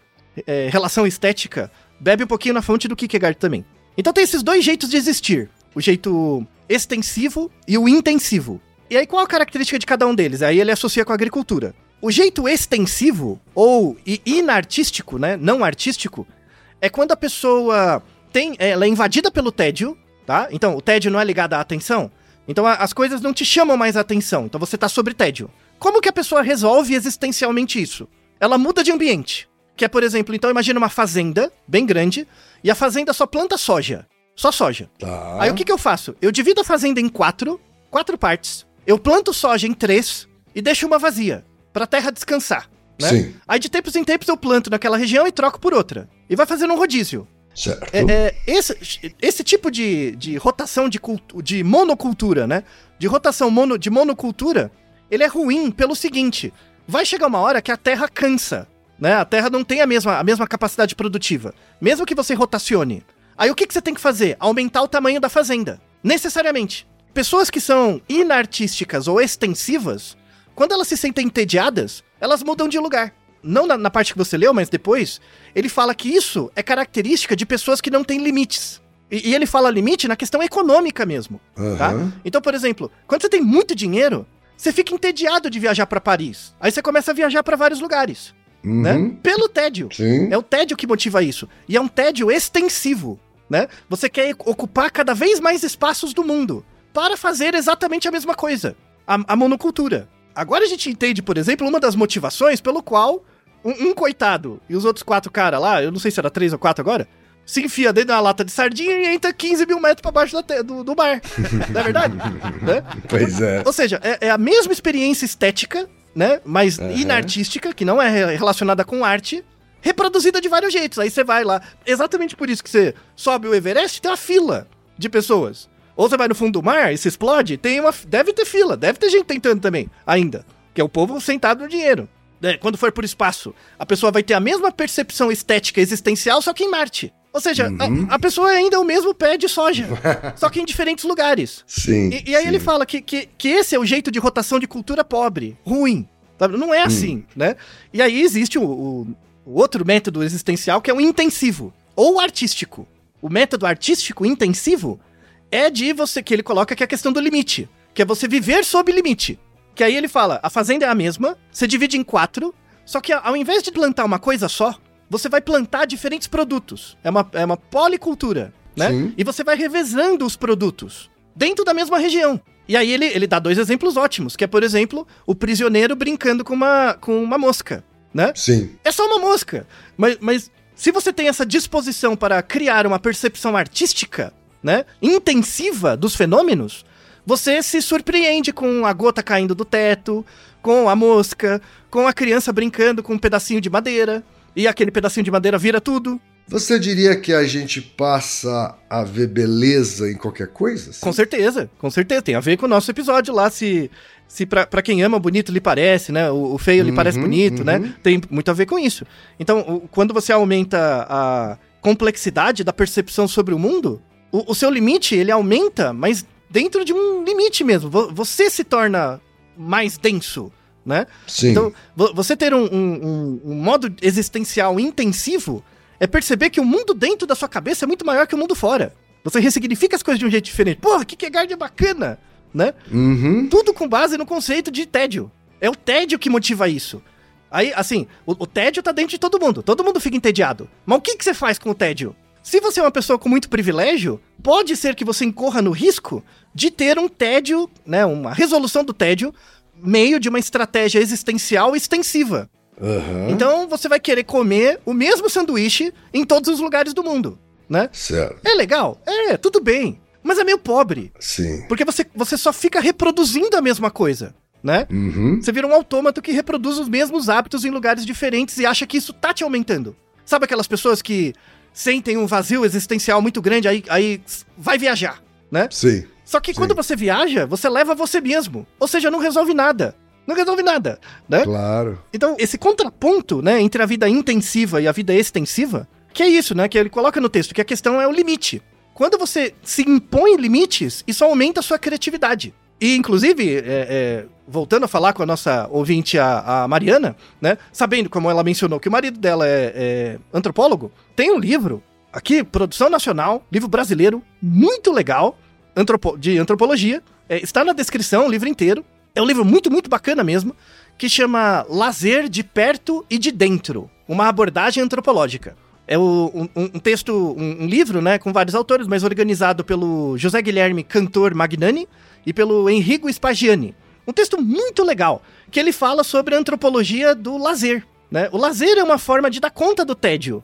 é, relação estética, bebe um pouquinho na fonte do Kierkegaard também. Então tem esses dois jeitos de existir. O jeito extensivo e o intensivo. E aí qual a característica de cada um deles? Aí ele associa com a agricultura. O jeito extensivo, ou inartístico, né? Não artístico, é quando a pessoa tem, ela é invadida pelo tédio, tá? Então, o tédio não é ligado à atenção. Então, a- as coisas não te chamam mais a atenção. Então, você tá sobre tédio. Como que a pessoa resolve existencialmente isso? Ela muda de ambiente. Que é, por exemplo, então imagina uma fazenda bem grande e a fazenda só planta soja. Só soja. Tá. Aí o que, que eu faço? Eu divido a fazenda em quatro, quatro partes. Eu planto soja em três e deixo uma vazia, pra terra descansar. Né? Sim. Aí de tempos em tempos eu planto naquela região e troco por outra. E vai fazendo um rodízio. Certo. É, é, esse, esse tipo de, de rotação de, de monocultura, né? De rotação mono, de monocultura, ele é ruim pelo seguinte: vai chegar uma hora que a terra cansa, né? A terra não tem a mesma, a mesma capacidade produtiva, mesmo que você rotacione. Aí o que, que você tem que fazer? Aumentar o tamanho da fazenda. Necessariamente. Pessoas que são inartísticas ou extensivas, quando elas se sentem entediadas, elas mudam de lugar. Não na, na parte que você leu, mas depois, ele fala que isso é característica de pessoas que não têm limites. E, e ele fala limite na questão econômica mesmo, tá? Aham. Então, por exemplo, quando você tem muito dinheiro, você fica entediado de viajar pra Paris. Aí você começa a viajar pra vários lugares, Uhum. né? Pelo tédio. Sim. É o tédio que motiva isso. E é um tédio extensivo, né? Você quer ocupar cada vez mais espaços do mundo para fazer exatamente a mesma coisa. A, a monocultura. Agora a gente entende, por exemplo, uma das motivações pelo qual um, um coitado e os outros quatro caras lá, eu não sei se era três ou quatro agora, se enfia dentro de uma lata de sardinha e entra 15 mil metros pra baixo da te- do, do mar. [LAUGHS] não é verdade? né? Pois é. Ou seja, é, é a mesma experiência estética, né? Mas Aham. inartística, que não é re- relacionada com arte, reproduzida de vários jeitos. Aí você vai lá. Exatamente por isso que você sobe o Everest, tem uma fila de pessoas. Ou você vai no fundo do mar e se explode, tem uma. Deve ter fila, deve ter gente tentando também, ainda. Que é o povo sentado no dinheiro. Né? Quando for por espaço, a pessoa vai ter a mesma percepção estética existencial, só que em Marte. Ou seja, a, a pessoa ainda é o mesmo pé de soja, [LAUGHS] só que em diferentes lugares. Sim. E, e aí sim. ele fala que, que, que esse é o jeito de rotação de cultura pobre, ruim, Sabe? Não é assim, né? E aí existe o, o, o outro método existencial que é o intensivo ou artístico. O método artístico intensivo é de você que ele coloca que é a questão do limite, que é você viver sob limite. Que aí ele fala, a fazenda é a mesma, você divide em quatro, só que ao invés de plantar uma coisa só, você vai plantar diferentes produtos. É uma, é uma policultura, né? Sim. E você vai revezando os produtos dentro da mesma região. E aí ele, ele dá dois exemplos ótimos, que é, por exemplo, o prisioneiro brincando com uma, com uma mosca, né? Sim. É só uma mosca. Mas, mas se você tem essa disposição para criar uma percepção artística, né, intensiva dos fenômenos, você se surpreende com a gota caindo do teto, com a mosca, com a criança brincando com um pedacinho de madeira, e aquele pedacinho de madeira vira tudo. Você diria que a gente passa a ver beleza em qualquer coisa? assim? Com certeza, com certeza. Tem a ver com o nosso episódio lá, se, se pra, pra quem ama, bonito lhe parece, né? O, o feio lhe Uhum, parece bonito, uhum. né? Tem muito a ver com isso. Então, quando você aumenta a complexidade da percepção sobre o mundo, o, o seu limite, ele aumenta, mas dentro de um limite mesmo. Vo- Você se torna mais denso, né? Sim. Então, vo- você ter um, um- um- um modo existencial intensivo é perceber que o mundo dentro da sua cabeça é muito maior que o mundo fora. Você ressignifica as coisas de um jeito diferente. Porra, que Kierkegaard é bacana, né? Uhum. Tudo com base no conceito de tédio. É o tédio que motiva isso. Aí, assim, o, o tédio tá dentro de todo mundo. Todo mundo fica entediado. Mas o que, que você faz com o tédio? Se você é uma pessoa com muito privilégio, pode ser que você incorra no risco de ter um tédio, né? Uma resolução do tédio, meio de uma estratégia existencial extensiva. Aham. Então você vai querer comer o mesmo sanduíche em todos os lugares do mundo, né? Certo. É legal? É, tudo bem. Mas é meio pobre. Sim. Porque você, você só fica reproduzindo a mesma coisa, né? Uhum. Você vira um autômato que reproduz os mesmos hábitos em lugares diferentes e acha que isso tá te aumentando. Sabe aquelas pessoas que sentem um vazio existencial muito grande, aí, aí vai viajar, né? Sim. Só que Sim. quando você viaja, você leva você mesmo. Ou seja, não resolve nada. Não resolve nada, né? Claro. Então, esse contraponto, né, entre a vida intensiva e a vida extensiva, que é isso, né, que ele coloca no texto, que a questão é o limite. Quando você se impõe limites, isso aumenta a sua criatividade. E, inclusive, é, é, voltando a falar com a nossa ouvinte, a, a Mariana, né, sabendo, como ela mencionou, que o marido dela é, é antropólogo, tem um livro, aqui, produção nacional, livro brasileiro, muito legal, antropo- de antropologia, é, está na descrição, o livro inteiro, é um livro muito, muito bacana mesmo, que chama Lazer de Perto e de Dentro, uma abordagem antropológica. É um, um- texto, um, um livro, né, com vários autores, mas organizado pelo José Guilherme Cantor Magnani e pelo Enrico Spagiani. Um texto muito legal, que ele fala sobre a antropologia do lazer. Né? O lazer é uma forma de dar conta do tédio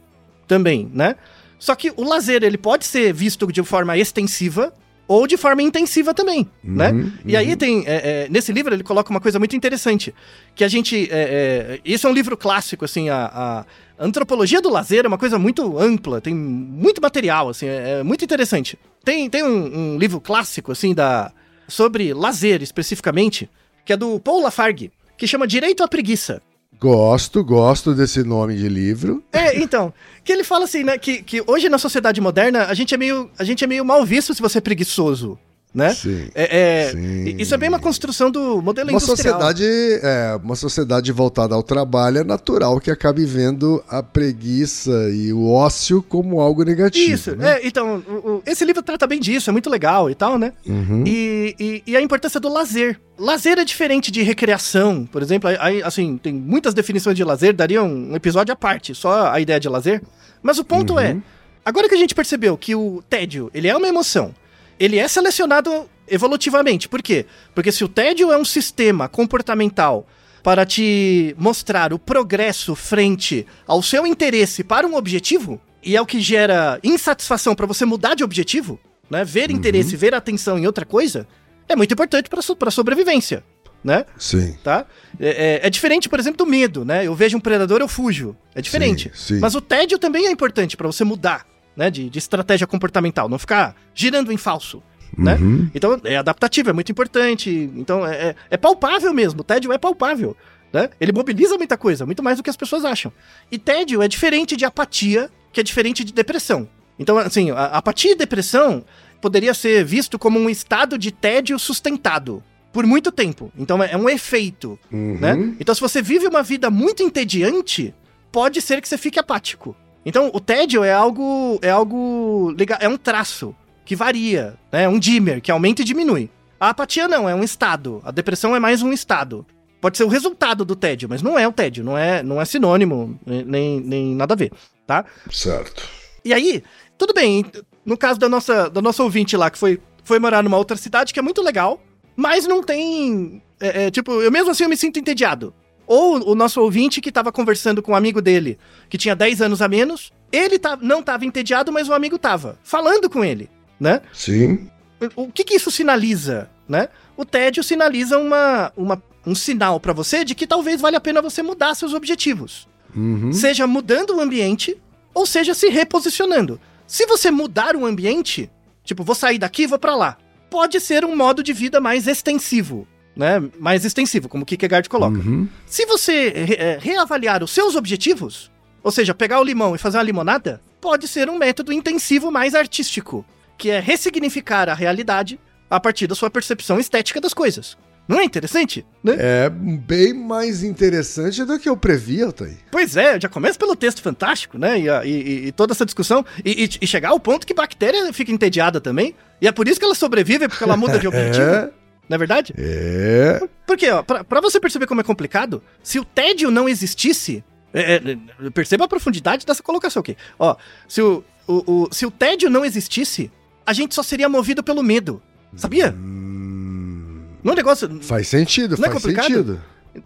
também, né? Só que o lazer, ele pode ser visto de forma extensiva ou de forma intensiva também, né? Uhum, E aí tem, é, é, nesse livro ele coloca uma coisa muito interessante, que a gente, é, é, isso é um livro clássico, assim, a, a antropologia do lazer é uma coisa muito ampla, tem muito material, assim, é, é muito interessante. Tem, tem um, um livro clássico, assim, da, sobre lazer especificamente, que é do Paul Lafargue, que chama Direito à Preguiça. Gosto, gosto desse nome de livro. É, então, que ele fala assim, né, que, que hoje na sociedade moderna a gente é meio, a gente é meio mal visto se você é preguiçoso, né? Sim. É, é, Sim. Isso é bem uma construção do modelo Uma industrial. sociedade, é, uma sociedade voltada ao trabalho é natural que acabe vendo a preguiça e o ócio como algo negativo. Isso, né? é, então, esse livro trata bem disso, é muito legal e tal, né? Uhum. E, e- e a importância do lazer. Lazer é diferente de recreação, por exemplo. Aí, assim, tem muitas definições de lazer, daria um episódio à parte, só a ideia de lazer. Mas o ponto é, agora que a gente percebeu que o tédio, ele é uma emoção, ele é selecionado evolutivamente. Por quê? Porque se o tédio é um sistema comportamental para te mostrar o progresso frente ao seu interesse para um objetivo, e é o que gera insatisfação para você mudar de objetivo, né? Ver interesse, ver atenção em outra coisa, é muito importante para so, a sobrevivência, né? Sim. Tá? É, é- é diferente, por exemplo, do medo, né? Eu vejo um predador, eu fujo. É diferente. Sim, sim. Mas o tédio também é importante para você mudar, né? De, de estratégia comportamental, não ficar girando em falso. Né? Uhum. Então é adaptativo, é muito importante. Então é, é- é palpável mesmo. O tédio é palpável. Né? Ele mobiliza muita coisa, muito mais do que as pessoas acham. E tédio é diferente de apatia, que é diferente de depressão. Então, assim, a apatia e depressão poderia ser visto como um estado de tédio sustentado. por muito tempo. Então é um efeito, Uhum. né? Então se você vive uma vida muito entediante, pode ser que você fique apático. Então o tédio é algo é algo legal, é um traço que varia, né? Um dimmer que aumenta e diminui. A apatia não, é um estado. A depressão é mais um estado. Pode ser o resultado do tédio, mas não é o tédio, não é, não é sinônimo, nem, nem nada a ver, tá? Certo. E aí, tudo bem, no caso da nossa, da nossa ouvinte lá, que foi, foi morar numa outra cidade, que é muito legal, mas não tem. é, é, tipo, eu mesmo assim eu me sinto entediado. Ou o nosso ouvinte que tava conversando com um amigo dele, que tinha 10 anos a menos, ele tá, não tava entediado, mas o amigo tava, falando com ele, né? Sim. O que que isso sinaliza, né? O tédio sinaliza uma, uma, um sinal pra você de que talvez valha a pena você mudar seus objetivos. Uhum. Seja mudando o ambiente, ou seja se reposicionando. Se você mudar o ambiente, tipo, vou sair daqui e vou pra lá, pode ser um modo de vida mais extensivo, né? Mais extensivo, como o Kierkegaard coloca. Uhum. Se você re- eh, reavaliar os seus objetivos, ou seja, pegar o limão e fazer uma limonada, pode ser um método intensivo mais artístico, que é ressignificar a realidade a partir da sua percepção estética das coisas. Não é interessante? Né? É bem mais interessante do que eu previ, Altair. Pois é, já começa pelo texto fantástico, né? E, e- e toda essa discussão. E, e- e chegar ao ponto que bactéria fica entediada também. E é por isso que ela sobrevive, porque ela muda de [LAUGHS] objetivo. É. Não é verdade? É. Porque, ó, pra, pra você perceber como é complicado, se o tédio não existisse. é, é, perceba a profundidade dessa colocação aqui. Ó, se o, o, o- se o tédio não existisse, a gente só seria movido pelo medo. Sabia? Hum, Não é um negócio. faz sentido, Não é faz complicado? sentido.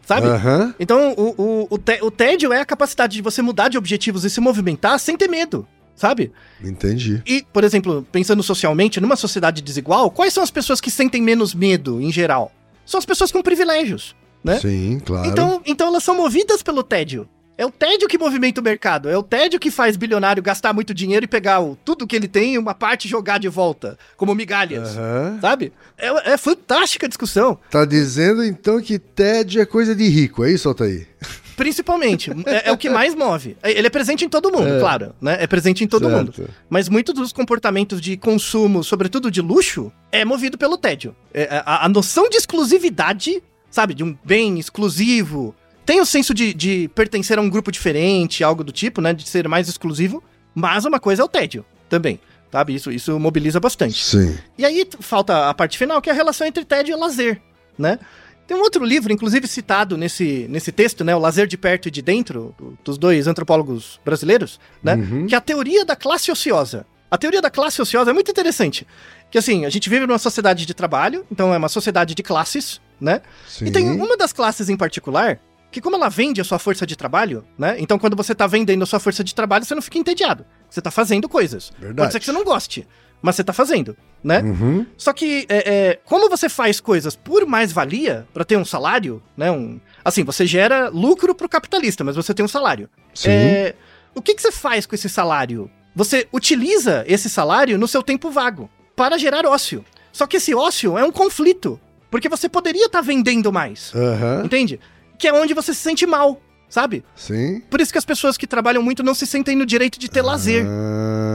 Sabe? Aham. Então, o, o, o, té- o tédio é a capacidade de você mudar de objetivos e se movimentar sem ter medo, sabe? Entendi. E, por exemplo, pensando socialmente, numa sociedade desigual, quais são as pessoas que sentem menos medo em geral? São as pessoas com privilégios, né? Sim, claro. Então, então elas são movidas pelo tédio. É o tédio que movimenta o mercado. É o tédio que faz bilionário gastar muito dinheiro e pegar o, tudo que ele tem e uma parte jogar de volta, como migalhas. Aham. Sabe? É, é fantástica a discussão. Tá dizendo então que TED é coisa de rico, é isso, Altair? [LAUGHS] Principalmente. é, é o que mais move. É- Ele é presente em todo mundo, claro. Né? É presente em todo Certo. mundo. Mas muitos dos comportamentos de consumo, sobretudo de luxo, é movido pelo tédio. É, a, a noção de exclusividade, sabe? De um bem exclusivo. Tem o senso de, de pertencer a um grupo diferente, algo do tipo, né? De ser mais exclusivo. Mas uma coisa é o tédio também. Sabe? Isso, isso mobiliza bastante. Sim. E aí falta a parte final, que é a relação entre tédio e lazer, né? Tem um outro livro, inclusive citado nesse, nesse texto, né? O Lazer de Perto e de Dentro, do- dos dois antropólogos brasileiros, né? Uhum. Que é a teoria da classe ociosa. A teoria da classe ociosa é muito interessante. Que assim, a gente vive numa sociedade de trabalho, então é uma sociedade de classes, né? Sim. E tem uma das classes em particular, que como ela vende a sua força de trabalho, né? Então quando você tá vendendo a sua força de trabalho, você não fica entediado. Você tá fazendo coisas. Verdade. Pode ser que você não goste, mas você tá fazendo, né? Uhum. Só que, é, é, como você faz coisas por mais-valia, pra ter um salário, né? Um, assim, você gera lucro pro capitalista, mas você tem um salário. Sim. É, o que, que você faz com esse salário? Você utiliza esse salário no seu tempo vago para gerar ócio. Só que esse ócio é um conflito, porque você poderia estar vendendo mais, Aham. entende? Que é onde você se sente mal, sabe? Sim. Por isso que as pessoas que trabalham muito não se sentem no direito de ter lazer, Ah,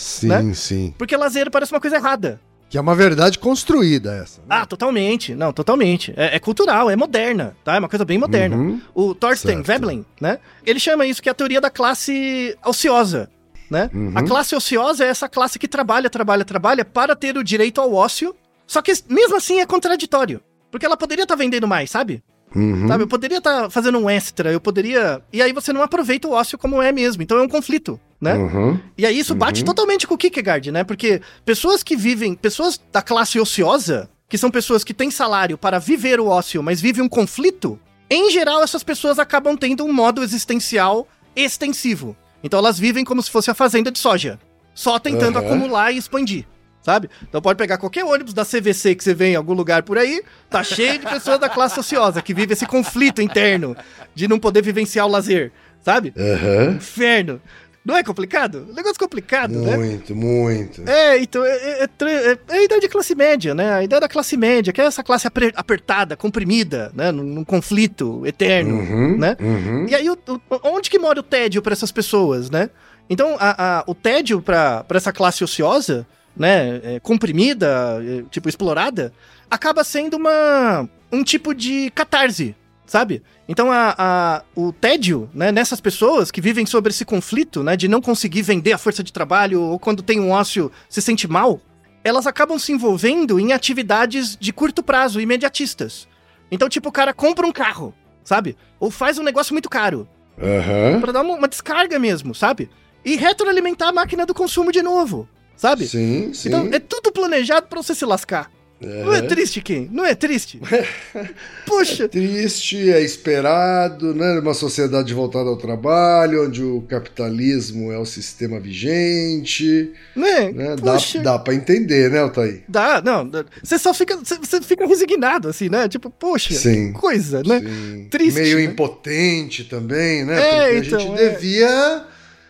sim, Né? sim. porque lazer parece uma coisa errada. Que é uma verdade construída essa. né? Ah, totalmente. Não, totalmente. É, é cultural, é moderna, tá? É uma coisa bem moderna. Uhum. O Thorstein Certo. Veblen, né? Ele chama isso que é a teoria da classe ociosa, né? Uhum. A classe ociosa é essa classe que trabalha, trabalha, trabalha para ter o direito ao ócio, só que mesmo assim é contraditório. Porque ela poderia estar vendendo mais, sabe? Uhum. Sabe? Eu poderia estar fazendo um extra, eu poderia. E aí você não aproveita o ócio como é mesmo. Então é um conflito, né? Uhum. E aí isso bate totalmente com o Kierkegaard, né? Porque pessoas que vivem, pessoas da classe ociosa, que são pessoas que têm salário para viver o ócio, mas vivem um conflito, em geral essas pessoas acabam tendo um modo existencial extensivo. Então elas vivem como se fosse a fazenda de soja, só tentando acumular e expandir. Sabe? Então pode pegar qualquer ônibus da CVC que você vê em algum lugar por aí, tá cheio de pessoas da classe ociosa que vive esse conflito interno de não poder vivenciar o lazer, sabe? Aham. Inferno. Não é complicado? Um negócio complicado, né? Muito, muito. É, então, é, é- é é- é a ideia de classe média, né? A ideia da classe média, que é essa classe apertada, comprimida, né? Num, num conflito eterno, Uhum. né? Uhum. E aí, o- o- onde que mora o tédio para essas pessoas, né? Então, a- a- o tédio para essa classe ociosa né, é, comprimida, é, tipo, explorada, acaba sendo uma, um tipo de catarse, sabe? Então a, a, o tédio, né, nessas pessoas que vivem sobre esse conflito, né, de não conseguir vender a força de trabalho ou quando tem um ócio se sente mal, elas acabam se envolvendo em atividades de curto prazo, imediatistas. Então, tipo, o cara compra um carro, sabe? Ou faz um negócio muito caro. Aham. Pra dar uma, uma descarga mesmo, sabe? E retroalimentar a máquina do consumo de novo, sabe? Sim, sim. Então, é tudo planejado pra você se lascar. Não é triste, Kim? Não é triste? [LAUGHS] Puxa, Triste, é esperado, né? Uma sociedade voltada ao trabalho, onde o capitalismo é o sistema vigente, né? né? Dá, dá pra entender, né, Altair? Dá, não. Você só fica. Você, fica resignado, assim, né? Tipo, poxa, Sim. que coisa, né? Sim. Triste, Meio né? impotente também, né? É, Porque a então, gente é. devia.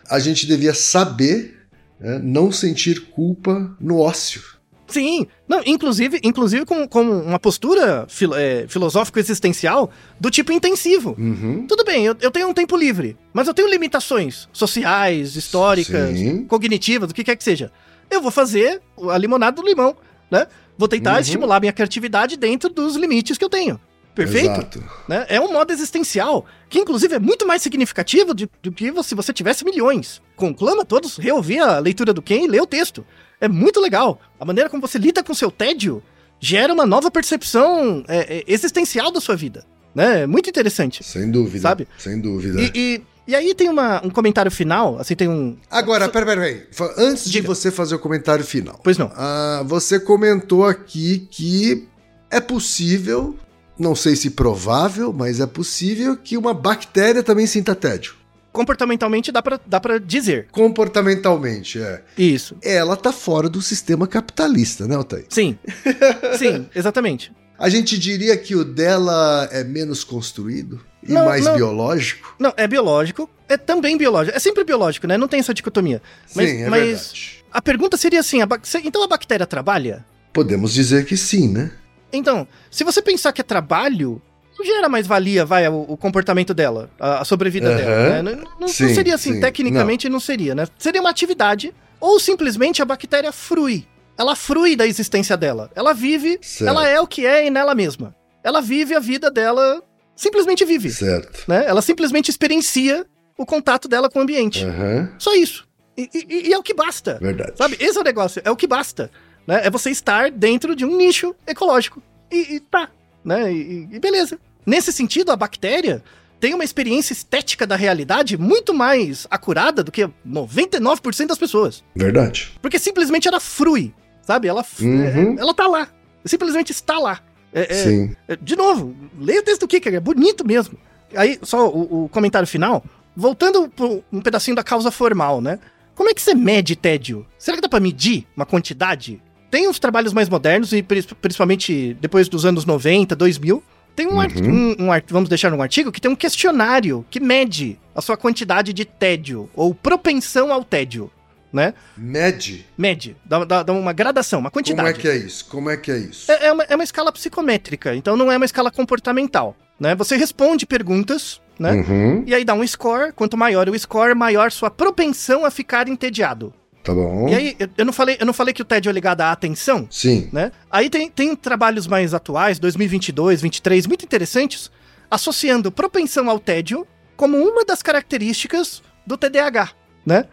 A gente devia saber né, não sentir culpa no ócio. Sim. Não, inclusive, inclusive com, com uma postura fil- é, filosófico-existencial do tipo intensivo. Uhum. Tudo bem, eu, eu tenho um tempo livre, mas eu tenho limitações sociais, históricas, Sim. cognitivas, o que quer que seja. Eu vou fazer a limonada do limão, né? Vou tentar Uhum. estimular minha criatividade dentro dos limites que eu tenho. Perfeito? Exato. né? É um modo existencial, que inclusive é muito mais significativo do, que se você tivesse milhões. Conclama todos reouvir a leitura do Ken e ler o texto. É muito legal. A maneira como você lida com seu tédio gera uma nova percepção é, é, existencial da sua vida. Né? É muito interessante. Sem dúvida. Sabe? Sem dúvida. E, e, e aí tem uma, um comentário final, assim, tem um... Agora, peraí, peraí. Fa- Antes de Diga. você fazer o comentário final. Pois não. Ah, você comentou aqui que é possível, não sei se provável, mas é possível que uma bactéria também sinta tédio. Comportamentalmente dá pra, dá pra dizer. Comportamentalmente, é. Isso. Ela tá fora do sistema capitalista, né, Altair? Sim. [LAUGHS] Sim, exatamente. A gente diria que o dela é menos construído e Não, mais não. biológico? Não, é biológico. É também biológico. É sempre biológico, né? Não tem essa dicotomia. Mas- Sim, é mas- verdade. A pergunta seria assim: a então a bactéria trabalha? Podemos dizer que sim, né? Então, se você pensar que é trabalho, não gera mais valia, vai, o, o comportamento dela, a, a sobrevida Aham. dela. Né? Não, não- não Sim, seria assim, sim. tecnicamente não. seria, né? Seria uma atividade, ou simplesmente a bactéria frui. Ela frui da existência dela. Ela vive, Certo. ela é o que é e nela mesma. Ela vive a vida dela, simplesmente vive. Certo. Né? Ela simplesmente experiencia o contato dela com o ambiente. Aham, Só isso. E, e- e é o que basta. verdade. Sabe? Esse é o negócio, é o que basta. Né? É você estar dentro de um nicho ecológico. E, e tá. Né? E, e beleza. Nesse sentido, a bactéria tem uma experiência estética da realidade muito mais acurada do que 99% das pessoas. Verdade. Porque simplesmente ela frui, sabe? Ela, Uhum. é- ela tá lá. Simplesmente está lá. É- é- Sim. é, De novo, leia o texto do Kicker, é bonito mesmo. Aí, só o, o comentário final. Voltando pro um pedacinho da causa formal, né? Como é que você mede tédio? Será que dá pra medir uma quantidade? Tem uns trabalhos mais modernos, e pri- principalmente depois dos anos 90, 2000. Tem um, Uhum. um, um art- vamos deixar um artigo que tem um questionário que mede a sua quantidade de tédio, ou propensão ao tédio, né? Mede. Mede, dá, dá- dá uma gradação, uma quantidade. Como é que é isso? Como é que é isso? É, é uma, é uma escala psicométrica, então não é uma escala comportamental. Né? Você responde perguntas, né? Uhum, E aí dá um score. Quanto maior o score, maior sua propensão a ficar entediado. Tá bom. E aí, eu, não falei, eu não falei que o tédio é ligado à atenção, Sim. né? Aí tem, tem trabalhos mais atuais, 2022, 2023, muito interessantes, associando propensão ao tédio como uma das características do TDAH, né?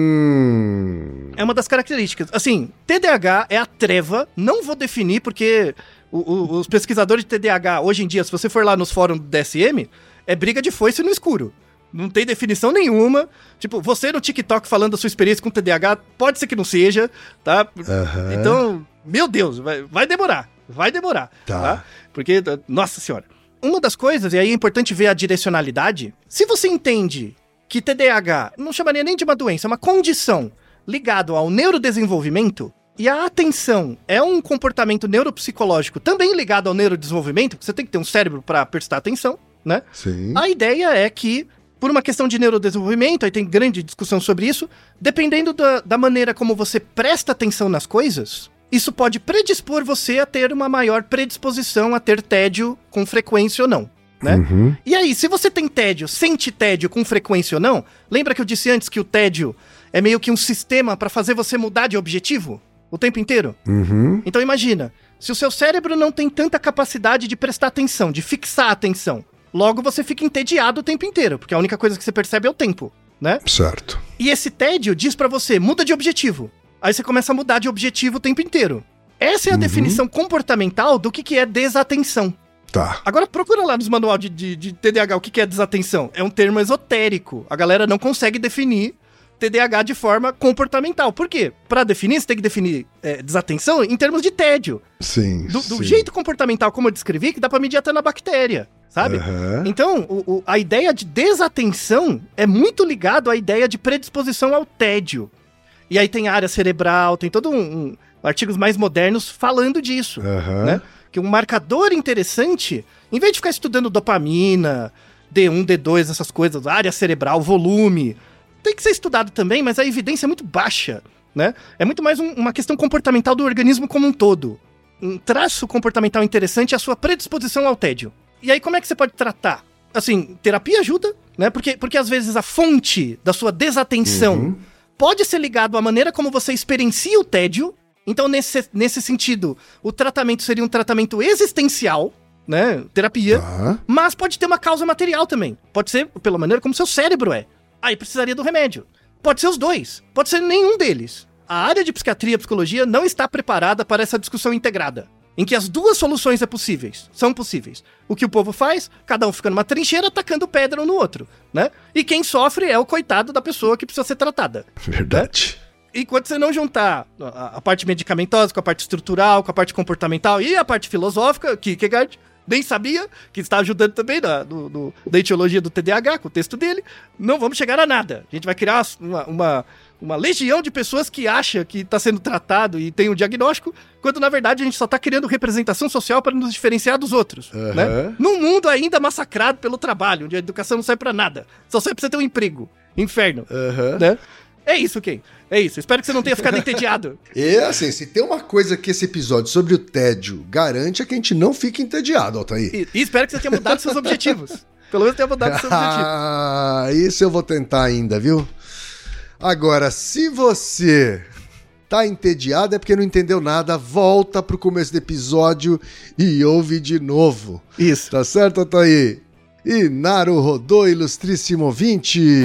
Hum. É uma das características. Assim, TDAH é a treva, não vou definir porque o- o- os pesquisadores de TDAH, hoje em dia, se você for lá nos fóruns do DSM, é briga de foice no escuro. Não tem definição nenhuma. Tipo, você no TikTok falando da sua experiência com TDAH, pode ser que não seja, tá? Aham. Então, meu Deus, vai, vai demorar. Vai demorar. Tá. Tá. Porque, nossa senhora. Uma das coisas, e aí é importante ver a direcionalidade, se você entende que TDAH não chamaria nem de uma doença, é uma condição ligado ao neurodesenvolvimento, e a atenção é um comportamento neuropsicológico também ligado ao neurodesenvolvimento, você tem que ter um cérebro para prestar atenção, né? Sim. A ideia é que, por uma questão de neurodesenvolvimento, aí tem grande discussão sobre isso, dependendo da, da maneira como você presta atenção nas coisas, isso pode predispor você a ter uma maior predisposição a ter tédio com frequência ou não. Né? Uhum. E aí, se você tem tédio, sente tédio com frequência ou não, lembra que eu disse antes que o tédio é meio que um sistema pra fazer você mudar de objetivo o tempo inteiro. Uhum. Então imagina, se o seu cérebro não tem tanta capacidade de prestar atenção, de fixar a atenção, logo você fica entediado o tempo inteiro, porque a única coisa que você percebe é o tempo, né? Certo. E esse tédio diz pra você, muda de objetivo. Aí você começa a mudar de objetivo o tempo inteiro. Essa é a definição comportamental do que, que é desatenção. Tá. Agora procura lá nos manual de, de, de TDAH o que, que é desatenção. É um termo esotérico. A galera não consegue definir TDAH de forma comportamental. Por quê? Pra definir, você tem que definir é, desatenção em termos de tédio. Sim. Do, do sim. jeito comportamental como eu descrevi, que dá pra medir até na bactéria, sabe? Aham. Então, o- o- a ideia de desatenção é muito ligado à ideia de predisposição ao tédio. E aí tem área cerebral, tem todo um, um- artigos mais modernos falando disso, Aham. né? Que um marcador interessante, em vez de ficar estudando dopamina, D1, D2, essas coisas, área cerebral, volume, tem que ser estudado também, mas a evidência é muito baixa, né? É muito mais um- uma questão comportamental do organismo como um todo. Um traço comportamental interessante é a sua predisposição ao tédio. E aí, como é que você pode tratar? Assim, terapia ajuda, né? Porque, porque às vezes a fonte da sua desatenção Uhum. pode ser ligado à maneira como você experiencia o tédio. Então, nesse, nesse sentido, o tratamento seria um tratamento existencial, né? Terapia. Tá. Mas pode ter uma causa material também. Pode ser pela maneira como seu cérebro é. Aí precisaria do remédio. Pode ser os dois. Pode ser nenhum deles. A área de psiquiatria e psicologia não está preparada para essa discussão integrada. Em que as duas soluções é possíveis, são possíveis. O que o povo faz? Cada um fica numa trincheira atacando pedra um no outro, né? E quem sofre é o coitado da pessoa que precisa ser tratada. Verdade. Enquanto você não juntar a, parte medicamentosa com a parte estrutural, com a parte comportamental e a parte filosófica, Kierkegaard nem sabia, que está ajudando também na, no, no- da etiologia do TDAH, com o texto dele, não vamos chegar a nada. A gente vai criar uma, uma, uma legião de pessoas que acha que está sendo tratado e tem um diagnóstico, quando na verdade a gente só está criando representação social para nos diferenciar dos outros. Aham. Né? Num mundo ainda massacrado pelo trabalho, onde a educação não serve para nada, só serve para você ter um emprego. Inferno Aham. né? É isso, Ken. É isso. Espero que você não tenha ficado [LAUGHS] entediado. E assim, se tem uma coisa que esse episódio sobre o tédio garante é que a gente não fique entediado, Altair. E, e espero que você tenha mudado seus objetivos. Pelo menos tenha mudado seus objetivos. Ah, isso eu vou tentar ainda, viu? Agora, se você tá entediado é porque não entendeu nada, volta pro começo do episódio e ouve de novo. Isso. Tá certo, Altair? E Naru Rodô, ilustríssimo ouvinte.